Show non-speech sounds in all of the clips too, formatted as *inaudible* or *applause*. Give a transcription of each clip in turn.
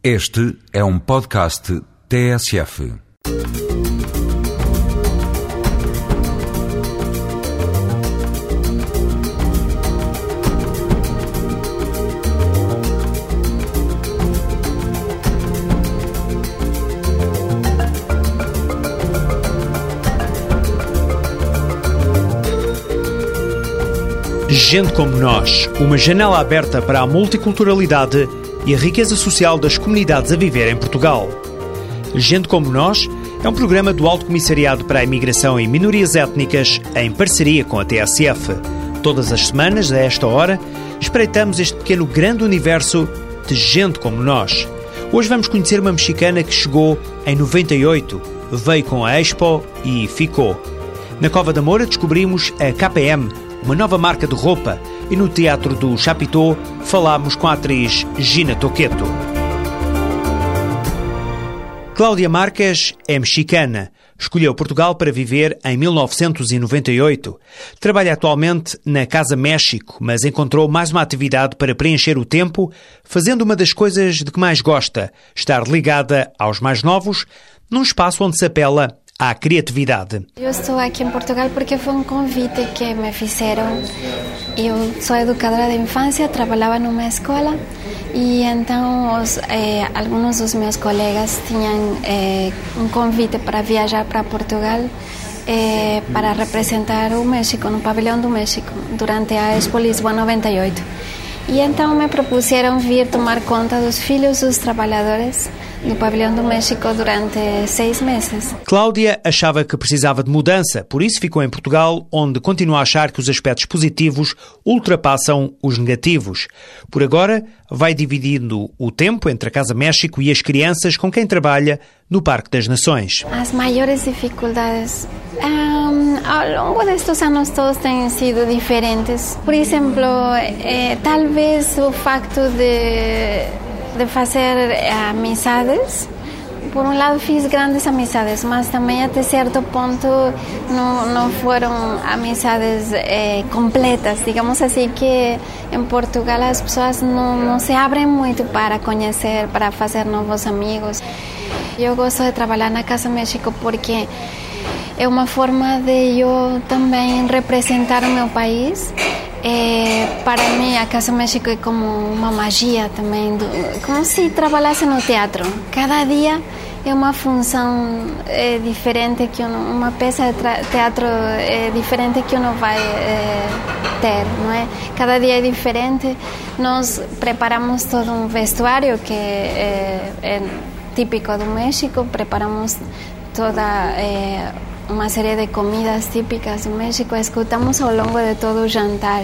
Este é um podcast TSF. Gente como nós, uma janela aberta para a multiculturalidade e a riqueza social das comunidades a viver em Portugal. Gente como nós é um programa do Alto Comissariado para a Imigração e Minorias Étnicas em parceria com a TSF. Todas as semanas, a esta hora, espreitamos este pequeno grande universo de gente como nós. Hoje vamos conhecer uma mexicana que chegou em 98, veio com a Expo e ficou. Na Cova da Moura descobrimos a KPM, uma nova marca de roupa, e no Teatro do Chapitão falámos com a atriz Gina Toqueto. Cláudia Marques é mexicana. Escolheu Portugal para viver em 1998. Trabalha atualmente na Casa México, mas encontrou mais uma atividade para preencher o tempo, fazendo uma das coisas de que mais gosta, estar ligada aos mais novos, num espaço onde se apela à criatividade. Eu estou aqui em Portugal porque foi um convite que me fizeram. Eu sou educadora de infância, trabalhava numa escola e então os, eh, alguns dos meus colegas tinham eh, um convite para viajar para Portugal eh, para representar o México, no pavilhão do México, durante a Expo Lisboa 98. E então me propuseram vir tomar conta dos filhos dos trabalhadores no pavilhão do México durante seis meses. Cláudia achava que precisava de mudança, por isso ficou em Portugal, onde continua a achar que os aspectos positivos ultrapassam os negativos. Por agora, vai dividindo o tempo entre a Casa México e as crianças com quem trabalha no Parque das Nações. As maiores dificuldades um, ao longo destes anos todos têm sido diferentes. Por exemplo, eh, talvez o facto de de fazer amizades. Por um lado fiz grandes amizades, mas também até certo ponto não, não foram amizades eh, completas. Digamos assim que em Portugal as pessoas não, não se abrem muito para conhecer, para fazer novos amigos. Eu gosto de trabalhar na Casa México porque é uma forma de eu também representar o meu país é, para mim, a Casa México é como uma magia também, do, como se trabalhasse no teatro. Cada dia é uma função é, diferente que uma peça de teatro é diferente que uno vai é, ter, não é? Cada dia é diferente. Nós preparamos todo um vestuário que é, é típico do México, preparamos toda é, uma série de comidas típicas do México. Escutamos ao longo de todo o jantar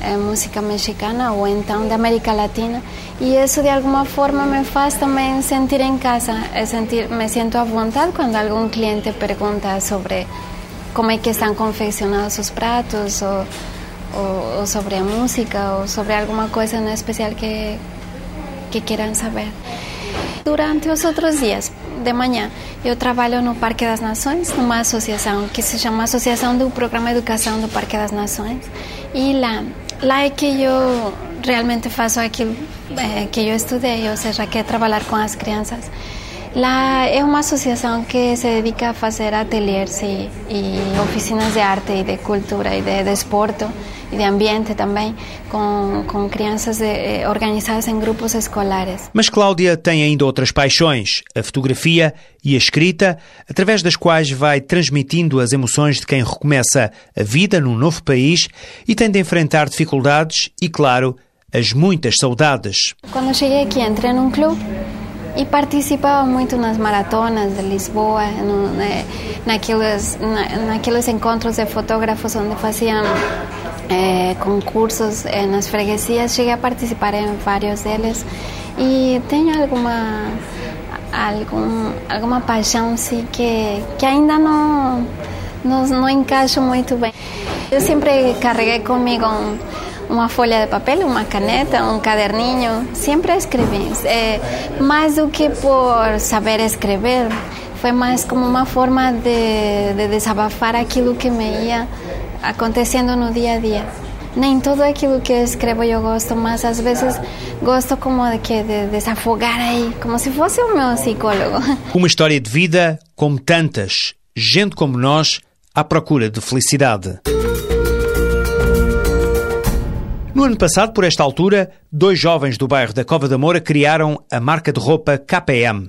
eh, música mexicana ou então da América Latina e isso de alguma forma me faz também sentir em casa, sentir, me sinto à vontade quando algum cliente pergunta sobre como é que estão confeccionados os pratos ou, ou, ou sobre música ou sobre alguma coisa em especial que, que queiram saber. Durante os outros dias, de manhã, eu trabalho no Parque das Nações, numa associação que se chama Associação do Programa de Educação do Parque das Nações. E lá, lá é que eu realmente faço aquilo é, que eu estudei, ou seja, que é trabalhar com as crianças. Lá é uma associação que se dedica a fazer ateliês e, e oficinas de arte e de cultura e de desporto e de ambiente também, com, com crianças de, eh, organizadas em grupos escolares. Mas Cláudia tem ainda outras paixões, a fotografia e a escrita, através das quais vai transmitindo as emoções de quem recomeça a vida num novo país e tem de enfrentar dificuldades e, claro, as muitas saudades. Quando cheguei aqui, entrei num clube e participava muito nas maratonas de Lisboa, no, né, naqueles, na, naqueles encontros de fotógrafos onde faziam é, concursos é, nas freguesias. Cheguei a participar em vários deles e tenho alguma algum, alguma paixão sim, que, que ainda não, não, não encaixo muito bem. Eu sempre carreguei comigo um, uma folha de papel, uma caneta, um caderninho, sempre escrevi. É, mais do que por saber escrever, foi mais como uma forma de, de desabafar aquilo que me ia acontecendo no dia a dia. nem tudo aquilo que escrevo eu gosto, mas às vezes gosto como de que de desafogar aí, como se fosse o meu psicólogo. *laughs* Uma história de vida como tantas, gente como nós à procura de felicidade. No ano passado, por esta altura, dois jovens do bairro da Cova da Moura criaram a marca de roupa KPM.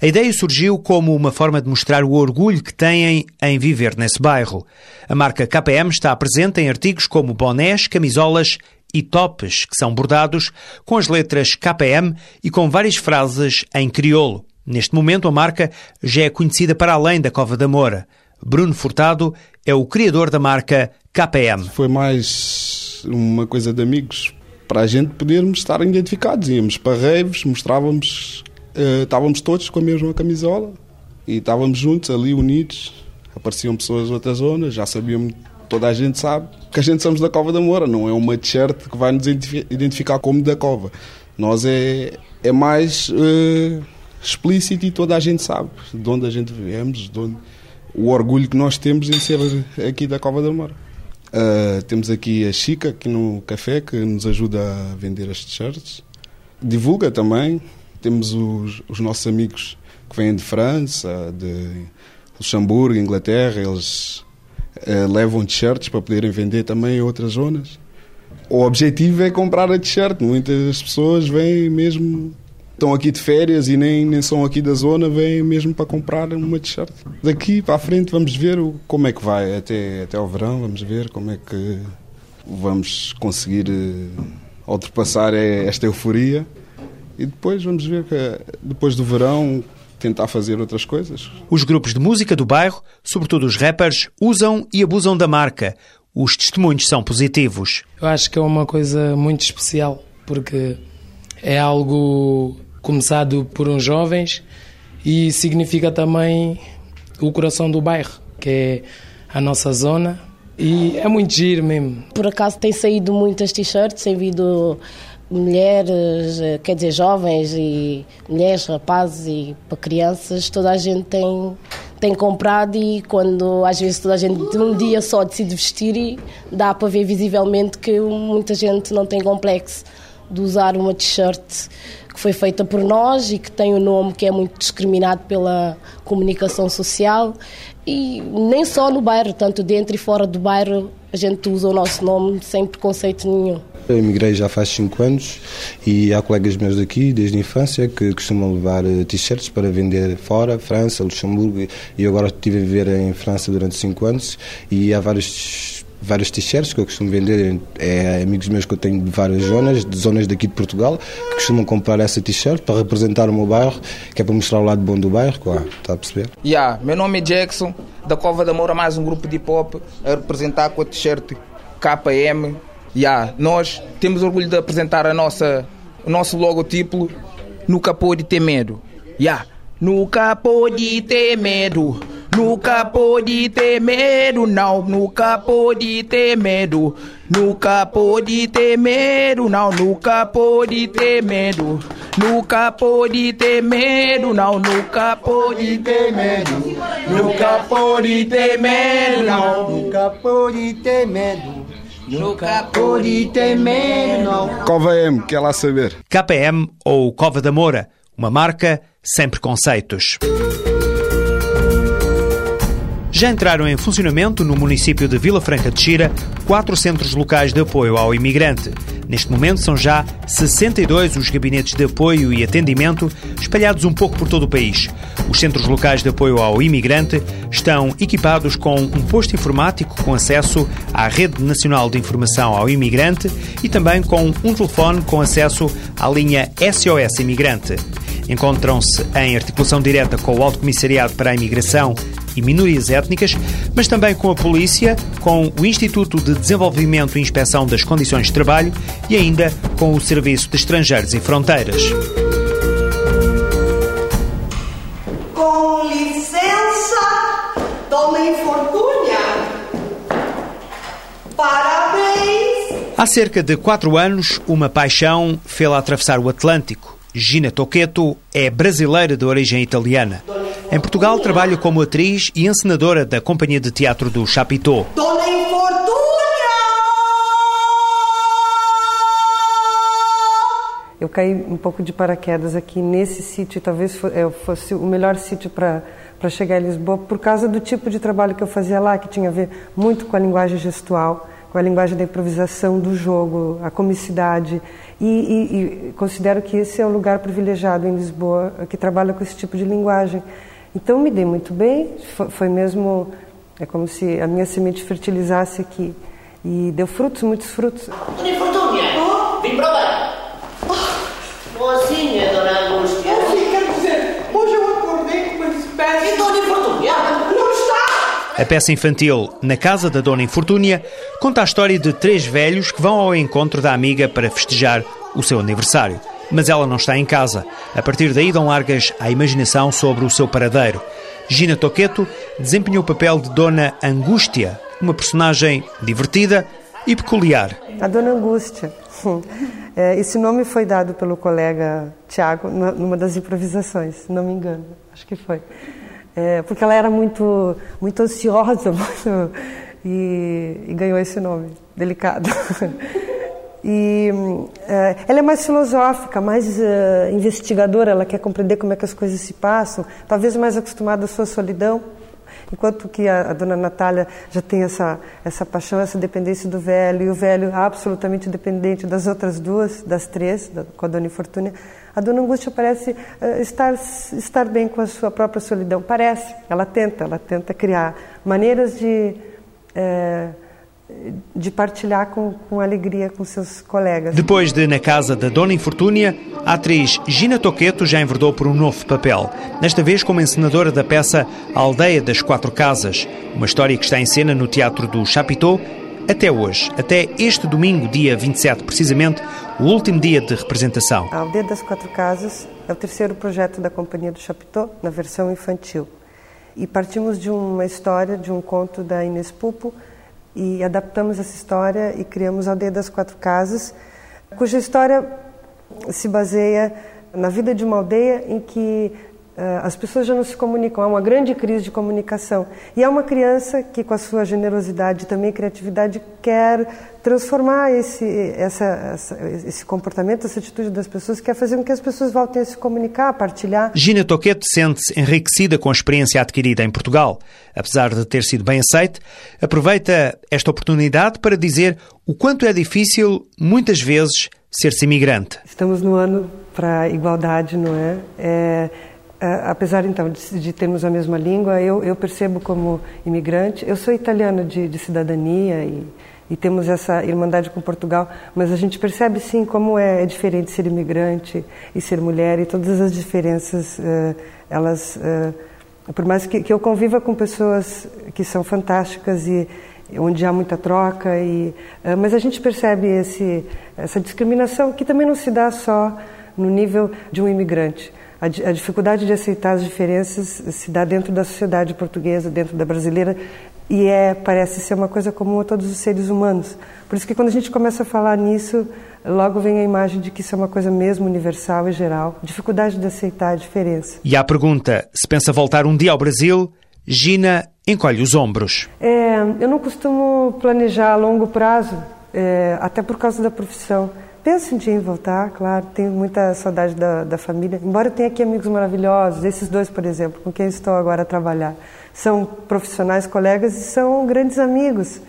A ideia surgiu como uma forma de mostrar o orgulho que têm em viver nesse bairro. A marca KPM está presente em artigos como bonés, camisolas e tops, que são bordados com as letras KPM e com várias frases em crioulo. Neste momento, a marca já é conhecida para além da Cova da Moura. Bruno Furtado é o criador da marca KPM. Foi mais uma coisa de amigos para a gente podermos estar identificados. Íamos para raves, mostrávamos, uh, estávamos todos com a mesma camisola e estávamos juntos ali, unidos. Apareciam pessoas de outras zonas, já sabíamos, toda a gente sabe que a gente somos da Cova da Moura, não é uma t-shirt que vai nos identificar como da Cova. Nós é, é mais uh, explícito e toda a gente sabe de onde a gente viemos, de onde o orgulho que nós temos em ser aqui da Cova da Mora. Uh, temos aqui a Chica, aqui no café, que nos ajuda a vender as t-shirts. Divulga também. Temos os, os, nossos amigos que vêm de França, de Luxemburgo, Inglaterra. Eles uh, levam t-shirts para poderem vender também em outras zonas. O objetivo é comprar a t-shirt. Muitas pessoas vêm mesmo estão aqui de férias e nem, nem são aqui da zona, vêm mesmo para comprar uma t-shirt. Daqui para a frente vamos ver como é que vai até, até ao verão, vamos ver como é que vamos conseguir eh, ultrapassar esta euforia e depois vamos ver que depois do verão tentar fazer outras coisas. Os grupos de música do bairro, sobretudo os rappers, usam e abusam da marca. Os testemunhos são positivos. Eu acho que é uma coisa muito especial porque é algo começado por uns jovens e significa também o coração do bairro, que é a nossa zona. E é muito giro mesmo. Por acaso tem saído muitas t-shirts, tem vindo mulheres, quer dizer, jovens e mulheres, rapazes e para crianças, toda a gente tem, tem comprado e quando às vezes toda a gente de um dia só decide vestir e dá para ver visivelmente que muita gente não tem complexo de usar uma t-shirt que foi feita por nós e que tem um nome que é muito discriminado pela comunicação social e nem só no bairro, tanto dentro e fora do bairro a gente usa o nosso nome sem preconceito nenhum. Eu emigrei já faz 5 anos e há colegas meus daqui, desde a infância, que costumam levar eh, t-shirts para vender fora, França, Luxemburgo, e agora estive a viver em França durante 5 anos e há vários vários t-shirts que eu costumo vender. É amigos meus que eu tenho de várias zonas, de zonas daqui de Portugal, que costumam comprar essa t-shirt para representar o meu bairro, que é para mostrar o lado bom do bairro, claro, está a perceber? Yeah, meu nome é Jackson, da Cova da Moura, mais um grupo de hip hop a representar com a t-shirt KM. Yeah, nós temos orgulho de apresentar a nossa, o nosso logotipo no capô de ter medo. Yeah. Nunca pode ter medo. Nunca pode ter medo, não. Nunca pode ter medo. Nunca pode ter medo, não. Nunca pode ter medo. Nunca pode ter medo, não. Nunca pode ter medo. Nunca pode ter medo, não. Nunca pode ter medo. Nunca ter medo, não. Cova M, quer lá saber? KPM ou Cova da Moura, uma marca sem preconceitos. Já entraram em funcionamento no município de Vila Franca de Xira quatro centros locais de apoio ao imigrante. Neste momento são já 62 os gabinetes de apoio e atendimento espalhados um pouco por todo o país. Os centros locais de apoio ao imigrante estão equipados com um posto informático com acesso à Rede Nacional de Informação ao Imigrante e também com um telefone com acesso à linha SOS Imigrante. Encontram-se em articulação direta com o Alto Comissariado para a Imigração e Minorias Étnicas, mas também com a Polícia, com o Instituto de Desenvolvimento e Inspeção das Condições de Trabalho e ainda com o Serviço de Estrangeiros e Fronteiras. Com licença, tomem fortuna. Parabéns! Há cerca de quatro anos, uma paixão fê-la atravessar o Atlântico. Gina Toqueto é brasileira de origem italiana. Em Portugal, trabalha como atriz e encenadora da Companhia de Teatro do Chapitó. Dona Infortuna! Eu caí um pouco de paraquedas aqui nesse sítio, talvez fosse o melhor sítio para para chegar a Lisboa por causa do tipo de trabalho que eu fazia lá, que tinha a ver muito com a linguagem gestual, com a linguagem da improvisação, do jogo, a comicidade. E, e, e considero que esse é o lugar privilegiado em Lisboa que trabalha com esse tipo de linguagem. Então me dei muito bem, foi, mesmo é como se a minha semente fertilizasse aqui e deu frutos, muitos frutos. Dona Infortúnia, oh. vim para lá. Oh. Boazinha, Dona Angústia. Oh, quer dizer, hoje eu acordei com uma espécie... E Dona Infortúnia? Não está! A peça infantil Na Casa da Dona Infortúnia conta a história de três velhos que vão ao encontro da amiga para festejar o seu aniversário. Mas ela não está em casa. A partir daí dão largas à imaginação sobre o seu paradeiro. Gina Toqueto desempenhou o papel de Dona Angústia, uma personagem divertida e peculiar. A Dona Angústia. *laughs* É, esse nome foi dado pelo colega Tiago numa das improvisações, se não me engano, acho que foi. É, porque ela era muito, muito ansiosa *laughs* muito, e, e ganhou esse nome, delicado. *laughs* E uh, ela é mais filosófica, mais uh, investigadora, ela quer compreender como é que as coisas se passam, talvez mais acostumada à sua solidão, enquanto que a, a dona Natália já tem essa, essa paixão, essa dependência do velho, e o velho absolutamente dependente das outras duas, das três, da, com a dona Infortúnia. A dona Angústia parece uh, estar, estar bem com a sua própria solidão, parece, ela tenta, ela tenta criar maneiras de de partilhar com, com alegria com seus colegas. Depois de Na Casa da Dona Infortúnia, a atriz Gina Toqueto já enverdou por um novo papel, desta vez como encenadora da peça A Aldeia das Quatro Casas, uma história que está em cena no Teatro do Chapitão até hoje, até este domingo, dia 27, precisamente, o último dia de representação. A Aldeia das Quatro Casas é o terceiro projeto da Companhia do Chapitão, na versão infantil. E partimos de uma história, de um conto da Inês Pupo, e adaptamos essa história e criamos a Aldeia das Quatro Casas, cuja história se baseia na vida de uma aldeia em que as pessoas já não se comunicam, há uma grande crise de comunicação. E há uma criança que, com a sua generosidade e também criatividade, quer transformar esse, essa, essa, esse comportamento, essa atitude das pessoas, quer fazer com que as pessoas voltem a se comunicar, a partilhar. Gina Toquete sente-se enriquecida com a experiência adquirida em Portugal. Apesar de ter sido bem aceite, aproveita esta oportunidade para dizer o quanto é difícil, muitas vezes, ser-se imigrante. Estamos no ano para a igualdade, não é? é apesar então de, de, termos a mesma língua, eu, eu, percebo como imigrante. Eu sou italiana de, de cidadania e e temos essa irmandade com Portugal, mas a gente percebe sim como é, é diferente ser imigrante e ser mulher e todas as diferenças, uh, elas, uh, por mais que, que, eu conviva com pessoas que são fantásticas e onde há muita troca, e, mas a gente percebe esse, essa discriminação que também não se dá só no nível de um imigrante. A, a dificuldade de aceitar as diferenças se dá dentro da sociedade portuguesa, dentro da brasileira, e é parece ser uma coisa comum a todos os seres humanos. Por isso que quando a gente começa a falar nisso, logo vem a imagem de que isso é uma coisa mesmo universal e geral, dificuldade de aceitar a diferença. E à pergunta se pensa voltar um dia ao Brasil, Gina encolhe os ombros. É, eu não costumo planejar a longo prazo, é, até por causa da profissão. Penso um dia em voltar, claro, tenho muita saudade da, da família, embora eu tenha aqui amigos maravilhosos, esses dois, por exemplo, com quem estou agora a trabalhar. São profissionais, colegas e são grandes amigos.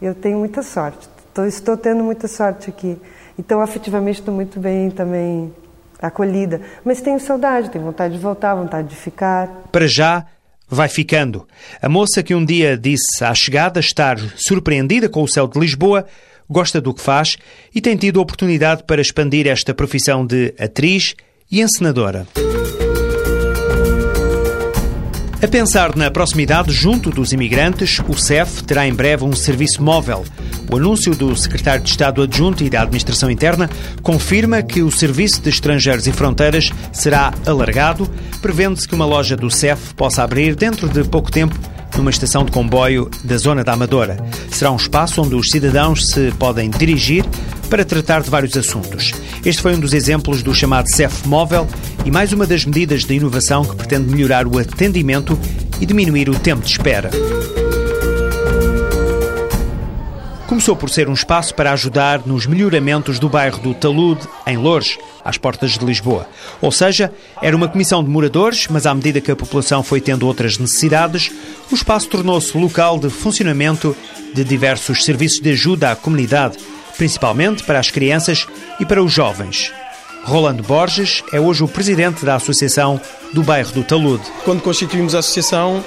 Eu tenho muita sorte, estou, estou tendo muita sorte aqui. Então, afetivamente, estou muito bem também acolhida. Mas tenho saudade, tenho vontade de voltar, vontade de ficar. Para já, vai ficando. A moça que um dia disse à chegada estar surpreendida com o céu de Lisboa gosta do que faz e tem tido oportunidade para expandir esta profissão de atriz e encenadora. A pensar na proximidade junto dos imigrantes, o CEF terá em breve um serviço móvel. O anúncio do secretário de Estado Adjunto e da Administração Interna confirma que o Serviço de Estrangeiros e Fronteiras será alargado, prevendo-se que uma loja do CEF possa abrir dentro de pouco tempo numa estação de comboio da zona da Amadora. Será um espaço onde os cidadãos se podem dirigir para tratar de vários assuntos. Este foi um dos exemplos do chamado CEF Móvel e mais uma das medidas de inovação que pretende melhorar o atendimento e diminuir o tempo de espera. Começou por ser um espaço para ajudar nos melhoramentos do bairro do Talude, em Loures, às portas de Lisboa. Ou seja, era uma comissão de moradores, mas à medida que a população foi tendo outras necessidades, o espaço tornou-se local de funcionamento de diversos serviços de ajuda à comunidade, principalmente para as crianças e para os jovens. Rolando Borges é hoje o presidente da Associação do Bairro do Talude. Quando constituímos a associação,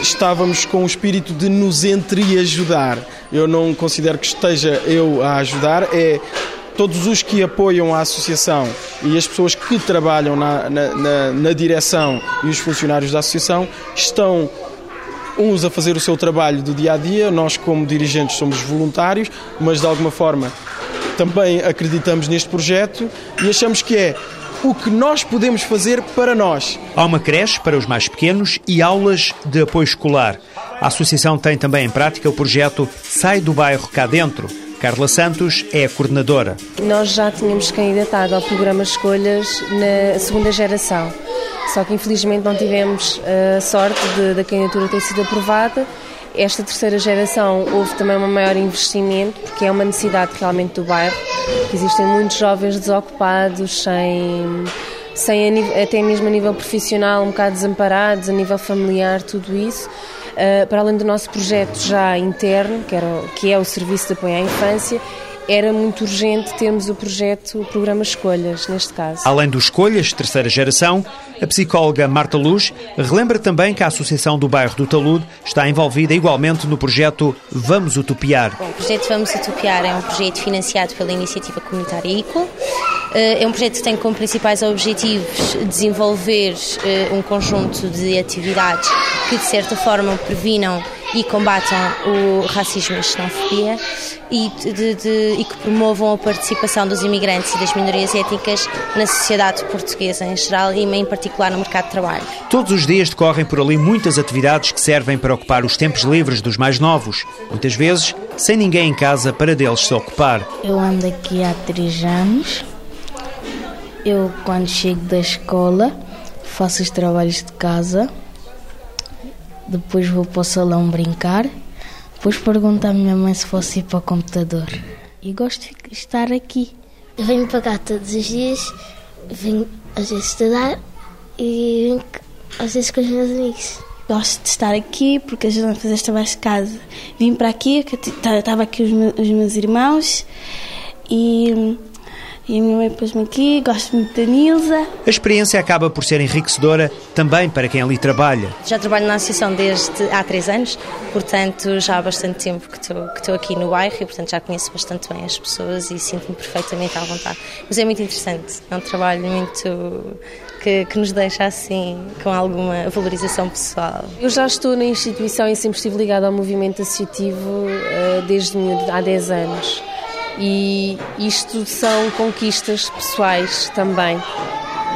estávamos com o espírito de nos entreajudar. Eu não considero que esteja eu a ajudar, é todos os que apoiam a associação e as pessoas que trabalham na, na, na, na direção e os funcionários da associação estão uns a fazer o seu trabalho do dia a dia, nós, como dirigentes, somos voluntários, mas de alguma forma também acreditamos neste projeto e achamos que é o que nós podemos fazer para nós. Há uma creche para os mais pequenos e aulas de apoio escolar. A associação tem também em prática o projeto Sai do Bairro Cá Dentro. Carla Santos é a coordenadora. Nós já tínhamos candidatado ao programa Escolhas na segunda geração, só que infelizmente não tivemos a sorte da candidatura ter sido aprovada esta terceira geração houve também um maior investimento, porque é uma necessidade realmente do bairro, existem muitos jovens desocupados, sem, sem até mesmo a nível profissional, um bocado desamparados, a nível familiar, tudo isso. Uh, para além do nosso projeto já interno, que, era, que é o Serviço de Apoio à Infância, era muito urgente termos o projeto, o programa Escolhas, neste caso. Além do Escolhas, terceira geração, a psicóloga Marta Luz relembra também que a Associação do Bairro do Talude está envolvida igualmente no projeto Vamos Utopiar. Bom, o projeto Vamos Utopiar é um projeto financiado pela Iniciativa Comunitária ICO. Eh, é um projeto que tem como principais objetivos desenvolver eh, um conjunto de atividades que, de certa forma, previnam e combatam o racismo e a xenofobia e, de, de, e, que promovam a participação dos imigrantes e das minorias étnicas na sociedade portuguesa em geral e em particular no mercado de trabalho. Todos os dias decorrem por ali muitas atividades que servem para ocupar os tempos livres dos mais novos, muitas vezes sem ninguém em casa para deles se ocupar. Eu ando aqui há três anos. Eu, quando chego da escola, faço os trabalhos de casa depois vou para o salão brincar, depois pergunto à minha mãe se fosse ir para o computador. E gosto de estar aqui. Eu venho para cá todos os dias, venho às vezes estudar e venho às vezes com os meus amigos. Gosto de estar aqui porque ajuda a fazer os trabalhos de casa. Vim para aqui, estava aqui os meus, os meus irmãos e e a minha mãe pôs-me aqui, gosto muito da Nilza. A experiência acaba por ser enriquecedora também para quem ali trabalha. Já trabalho na associação desde há três anos, portanto já há bastante tempo que estou, que estou aqui no bairro e portanto já conheço bastante bem as pessoas e sinto-me perfeitamente à vontade. Mas é muito interessante, é um trabalho muito que, que, nos deixa assim com alguma valorização pessoal. Eu já estou na instituição e sempre estive ligada ao movimento associativo uh, desde há 10 anos e isto são conquistas pessoais também.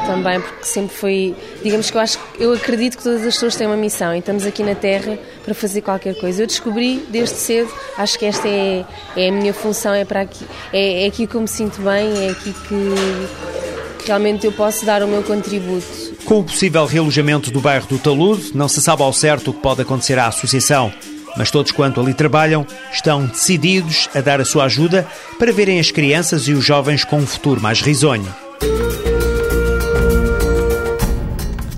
Também porque sempre foi digamos que eu acho eu acredito que todas as pessoas têm uma missão e estamos aqui na Terra para fazer qualquer coisa. Eu descobri desde cedo acho que esta é, é a minha função é para aqui é, é aqui que eu me sinto bem é aqui que realmente eu posso dar o meu contributo. Com o possível realojamento do bairro do Talude não se sabe ao certo o que pode acontecer à associação mas todos quanto ali trabalham estão decididos a dar a sua ajuda para verem as crianças e os jovens com um futuro mais risonho.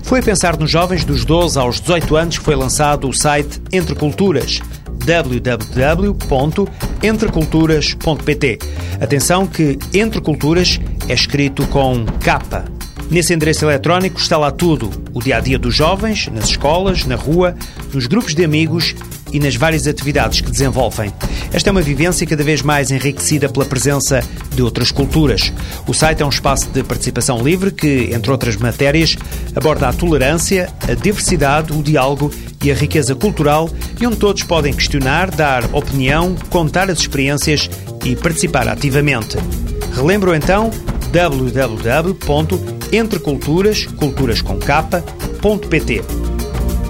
Foi a pensar nos jovens dos 12 aos 18 anos que foi lançado o site Entre Culturas www.entreculturas.pt. Atenção que Entre Culturas é escrito com capa. Nesse endereço eletrónico está lá tudo: o dia a dia dos jovens, nas escolas, na rua, nos grupos de amigos e nas várias atividades que desenvolvem. Esta é uma vivência cada vez mais enriquecida pela presença de outras culturas. O site é um espaço de participação livre que, entre outras matérias, aborda a tolerância, a diversidade, o diálogo e a riqueza cultural e onde todos podem questionar, dar opinião, contar as experiências e participar ativamente. Relembro então www.entreculturas.pt.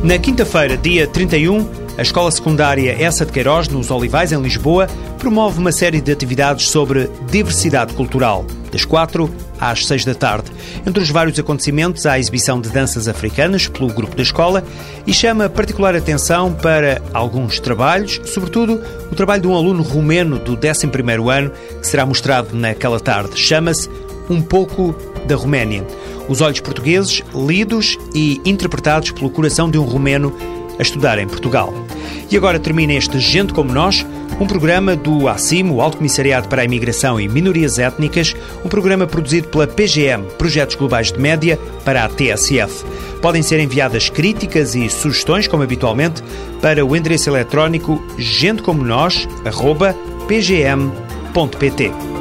Na quinta-feira, dia 31, a Escola Secundária Essa de Queiroz, nos Olivais, em Lisboa, promove uma série de atividades sobre diversidade cultural. das 4 às 6 da tarde. Entre os vários acontecimentos, há a exibição de danças africanas pelo grupo da escola e chama particular atenção para alguns trabalhos, sobretudo o trabalho de um aluno romeno do 11º ano, que será mostrado naquela tarde. Chama-se Um Pouco da Roménia. Os olhos portugueses, lidos e interpretados pelo coração de um romeno a estudar em Portugal. E agora termina este Gente Como Nós, um programa do ACIM, o Alto Comissariado para a Imigração e Minorias Étnicas, um programa produzido pela PGM, Projetos Globais de Média, para a TSF. Podem ser enviadas críticas e sugestões, como habitualmente, para o endereço eletrónico gentecomonos.pgm.pt.